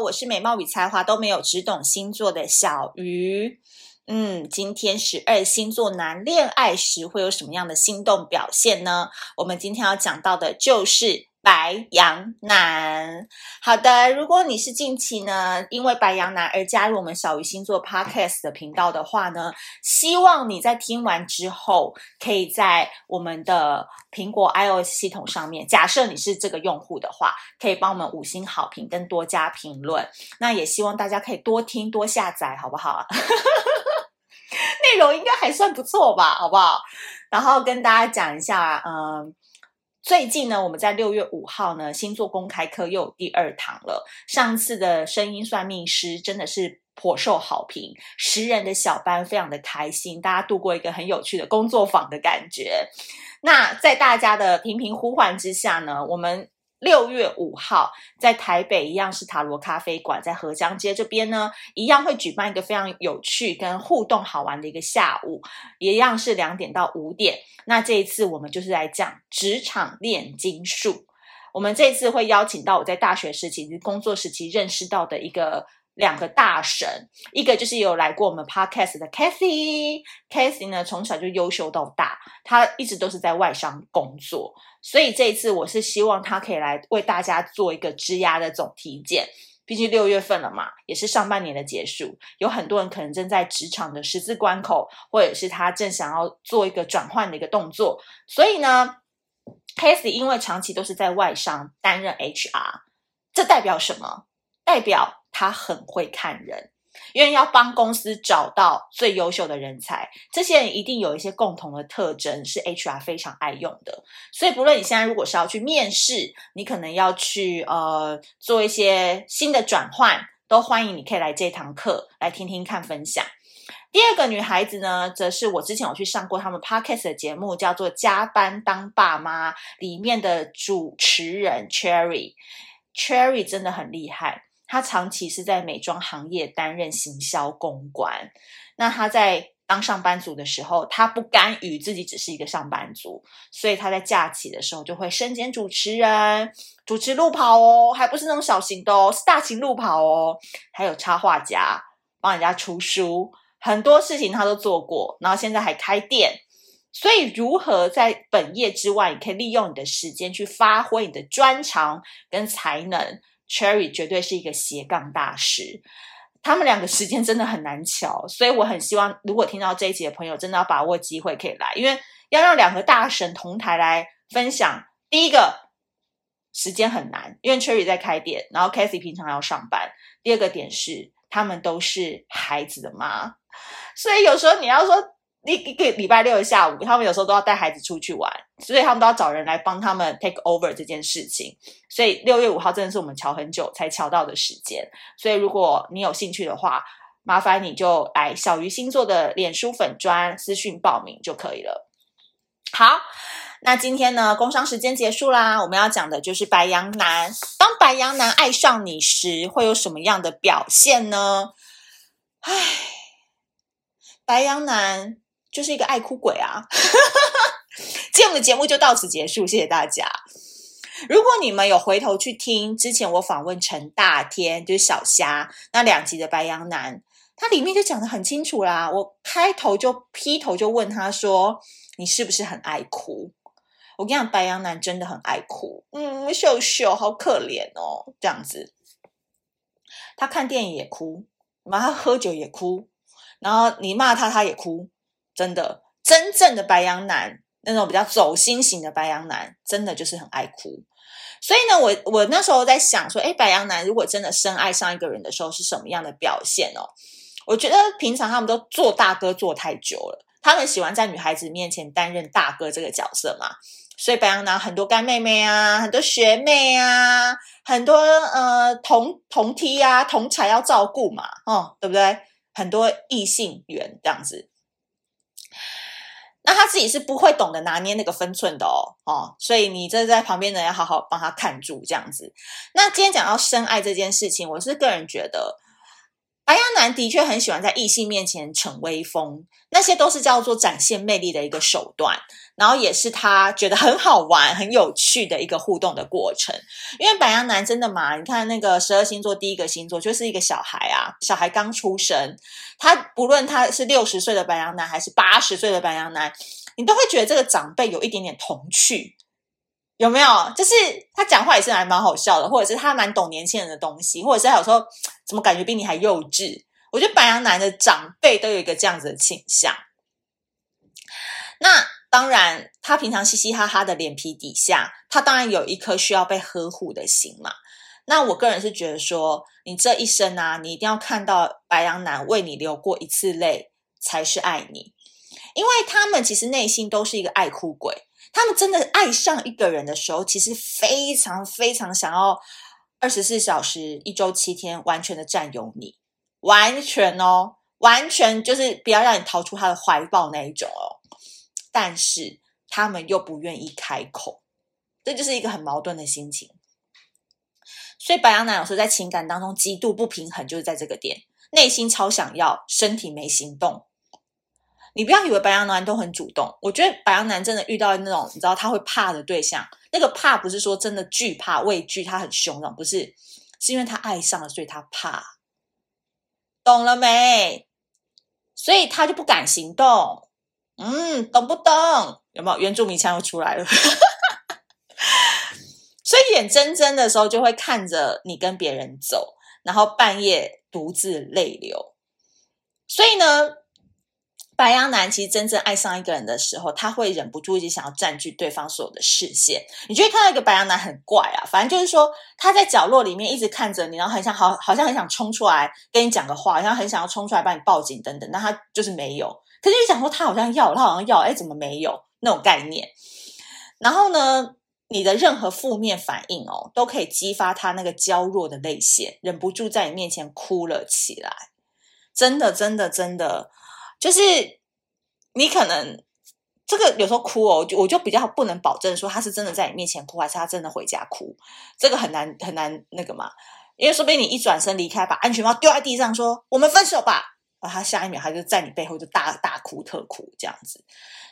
我是美貌与才华都没有，只懂星座的小鱼。嗯，今天十二星座男恋爱时会有什么样的心动表现呢？我们今天要讲到的就是。白羊男，好的。如果你是近期呢，因为白羊男而加入我们小鱼星座 Podcast 的频道的话呢，希望你在听完之后，可以在我们的苹果 iOS 系统上面，假设你是这个用户的话，可以帮我们五星好评跟多加评论。那也希望大家可以多听多下载，好不好？内容应该还算不错吧，好不好？然后跟大家讲一下，嗯。最近呢，我们在六月五号呢，星座公开课又有第二堂了。上次的声音算命师真的是颇受好评，十人的小班非常的开心，大家度过一个很有趣的工作坊的感觉。那在大家的频频呼唤之下呢，我们。六月五号在台北一样是塔罗咖啡馆，在河江街这边呢，一样会举办一个非常有趣跟互动好玩的一个下午，一样是两点到五点。那这一次我们就是来讲职场炼金术。我们这次会邀请到我在大学时期、工作时期认识到的一个。两个大神，一个就是有来过我们 podcast 的 Cathy，Cathy 呢从小就优秀到大，她一直都是在外商工作，所以这一次我是希望她可以来为大家做一个职涯的总体检，毕竟六月份了嘛，也是上半年的结束，有很多人可能正在职场的十字关口，或者是他正想要做一个转换的一个动作，所以呢，Cathy 因为长期都是在外商担任 HR，这代表什么？代表他很会看人，因为要帮公司找到最优秀的人才，这些人一定有一些共同的特征，是 HR 非常爱用的。所以，不论你现在如果是要去面试，你可能要去呃做一些新的转换，都欢迎你可以来这堂课来听听看分享。第二个女孩子呢，则是我之前有去上过他们 Podcast 的节目，叫做《加班当爸妈》里面的主持人 Cherry，Cherry Cherry 真的很厉害。他长期是在美妆行业担任行销公关。那他在当上班族的时候，他不甘于自己只是一个上班族，所以他在假期的时候就会身兼主持人，主持路跑哦，还不是那种小型的哦，是大型路跑哦。还有插画家，帮人家出书，很多事情他都做过。然后现在还开店，所以如何在本业之外，你可以利用你的时间去发挥你的专长跟才能。Cherry 绝对是一个斜杠大师，他们两个时间真的很难乔，所以我很希望，如果听到这一集的朋友，真的要把握机会可以来，因为要让两个大神同台来分享。第一个时间很难，因为 Cherry 在开店，然后 Cathy 平常要上班。第二个点是，他们都是孩子的妈，所以有时候你要说。一一个礼拜六的下午，他们有时候都要带孩子出去玩，所以他们都要找人来帮他们 take over 这件事情。所以六月五号真的是我们乔很久才乔到的时间。所以如果你有兴趣的话，麻烦你就来小鱼星座的脸书粉专私讯报名就可以了。好，那今天呢，工商时间结束啦，我们要讲的就是白羊男。当白羊男爱上你时，会有什么样的表现呢？唉，白羊男。就是一个爱哭鬼啊！今天我们的节目就到此结束，谢谢大家。如果你们有回头去听之前我访问陈大天，就是小虾那两集的白羊男，他里面就讲得很清楚啦。我开头就劈头就问他说：“你是不是很爱哭？”我跟你讲，白羊男真的很爱哭，嗯，秀秀好可怜哦，这样子。他看电影也哭，然后他喝酒也哭，然后你骂他他也哭。真的，真正的白羊男，那种比较走心型的白羊男，真的就是很爱哭。所以呢，我我那时候在想说，诶，白羊男如果真的深爱上一个人的时候，是什么样的表现哦？我觉得平常他们都做大哥做太久了，他们喜欢在女孩子面前担任大哥这个角色嘛。所以白羊男很多干妹妹啊，很多学妹啊，很多呃同同梯啊，同才要照顾嘛，哦，对不对？很多异性缘这样子。那他自己是不会懂得拿捏那个分寸的哦，哦，所以你这在旁边呢要好好帮他看住这样子。那今天讲到深爱这件事情，我是个人觉得，白羊男的确很喜欢在异性面前逞威风，那些都是叫做展现魅力的一个手段，然后也是他觉得很好玩、很有趣的一个互动的过程。因为白羊男真的嘛，你看那个十二星座第一个星座就是一个小孩啊，小孩刚出生，他不论他是六十岁的白羊男还是八十岁的白羊男，你都会觉得这个长辈有一点点童趣。有没有？就是他讲话也是还蛮好笑的，或者是他蛮懂年轻人的东西，或者是他有时候怎么感觉比你还幼稚？我觉得白羊男的长辈都有一个这样子的倾向。那当然，他平常嘻嘻哈哈的脸皮底下，他当然有一颗需要被呵护的心嘛。那我个人是觉得说，你这一生啊，你一定要看到白羊男为你流过一次泪，才是爱你，因为他们其实内心都是一个爱哭鬼。他们真的爱上一个人的时候，其实非常非常想要二十四小时、一周七天完全的占有你，完全哦，完全就是不要让你逃出他的怀抱那一种哦。但是他们又不愿意开口，这就是一个很矛盾的心情。所以白羊男有时候在情感当中极度不平衡，就是在这个点，内心超想要，身体没行动。你不要以为白羊男都很主动，我觉得白羊男真的遇到那种你知道他会怕的对象，那个怕不是说真的惧怕、畏惧，他很凶的，不是，是因为他爱上了，所以他怕，懂了没？所以他就不敢行动。嗯，懂不懂？有没有原住民腔又出来了？所以眼睁睁的时候就会看着你跟别人走，然后半夜独自泪流。所以呢？白羊男其实真正爱上一个人的时候，他会忍不住一直想要占据对方所有的视线。你就会看到一个白羊男很怪啊，反正就是说他在角落里面一直看着你，然后很想好，好像很想冲出来跟你讲个话，好像很想要冲出来帮你报警等等，但他就是没有。可是你想说他好像要，他好像要，哎，怎么没有那种概念？然后呢，你的任何负面反应哦，都可以激发他那个娇弱的泪腺，忍不住在你面前哭了起来。真的，真的，真的。就是你可能这个有时候哭哦，就我就比较不能保证说他是真的在你面前哭，还是他真的回家哭，这个很难很难那个嘛，因为说不定你一转身离开，把安全帽丢在地上，说我们分手吧，然后他下一秒他就在你背后就大大哭特哭这样子，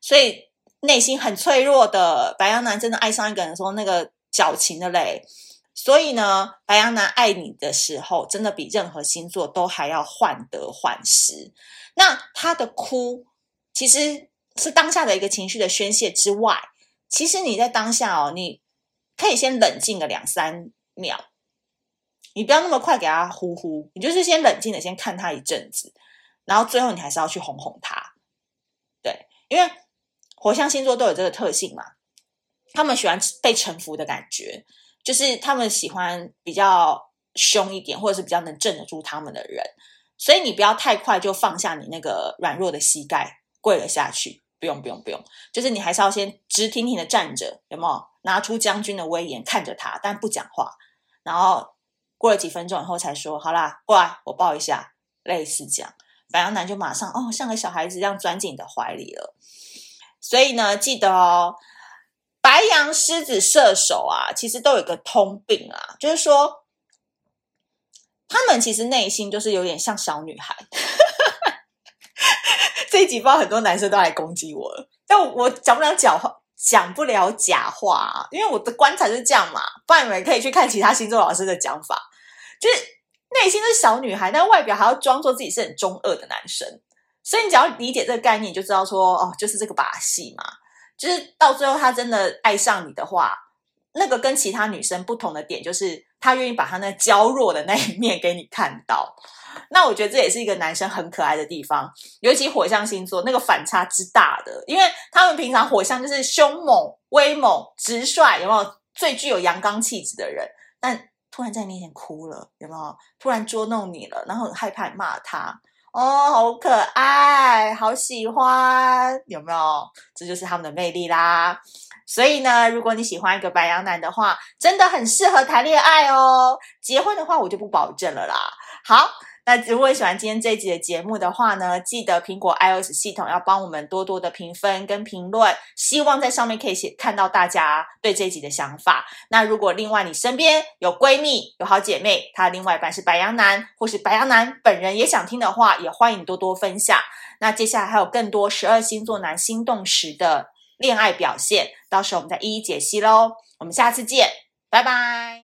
所以内心很脆弱的白羊男真的爱上一个人的时候，那个矫情的嘞。所以呢，白羊男爱你的时候，真的比任何星座都还要患得患失。那他的哭，其实是当下的一个情绪的宣泄之外，其实你在当下哦，你可以先冷静个两三秒，你不要那么快给他呼呼，你就是先冷静的先看他一阵子，然后最后你还是要去哄哄他。对，因为火象星座都有这个特性嘛，他们喜欢被臣服的感觉。就是他们喜欢比较凶一点，或者是比较能镇得住他们的人，所以你不要太快就放下你那个软弱的膝盖跪了下去。不用，不用，不用，就是你还是要先直挺挺的站着，有没有？拿出将军的威严看着他，但不讲话。然后过了几分钟以后才说：“好啦，过来，我抱一下。”类似这样，白羊男就马上哦，像个小孩子一样钻进你的怀里了。所以呢，记得哦。白羊、狮子、射手啊，其实都有个通病啊，就是说，他们其实内心就是有点像小女孩。这一集不知道很多男生都来攻击我了，但我，讲不了假话，讲不了假话啊，因为我的观察是这样嘛。不然你们可以去看其他星座老师的讲法，就是内心是小女孩，但外表还要装作自己是很中二的男生。所以你只要理解这个概念，你就知道说，哦，就是这个把戏嘛。就是到最后，他真的爱上你的话，那个跟其他女生不同的点，就是他愿意把他那娇弱的那一面给你看到。那我觉得这也是一个男生很可爱的地方，尤其火象星座那个反差之大的，因为他们平常火象就是凶猛、威猛、直率，有没有最具有阳刚气质的人？但突然在你面前哭了，有没有？突然捉弄你了，然后很害怕骂他。哦，好可爱，好喜欢，有没有？这就是他们的魅力啦。所以呢，如果你喜欢一个白羊男的话，真的很适合谈恋爱哦。结婚的话，我就不保证了啦。好，那如果喜欢今天这一集的节目的话呢，记得苹果 iOS 系统要帮我们多多的评分跟评论，希望在上面可以写看到大家对这一集的想法。那如果另外你身边有闺蜜、有好姐妹，她另外一半是白羊男，或是白羊男本人也想听的话，也欢迎多多分享。那接下来还有更多十二星座男心动时的恋爱表现，到时候我们再一一解析喽。我们下次见，拜拜。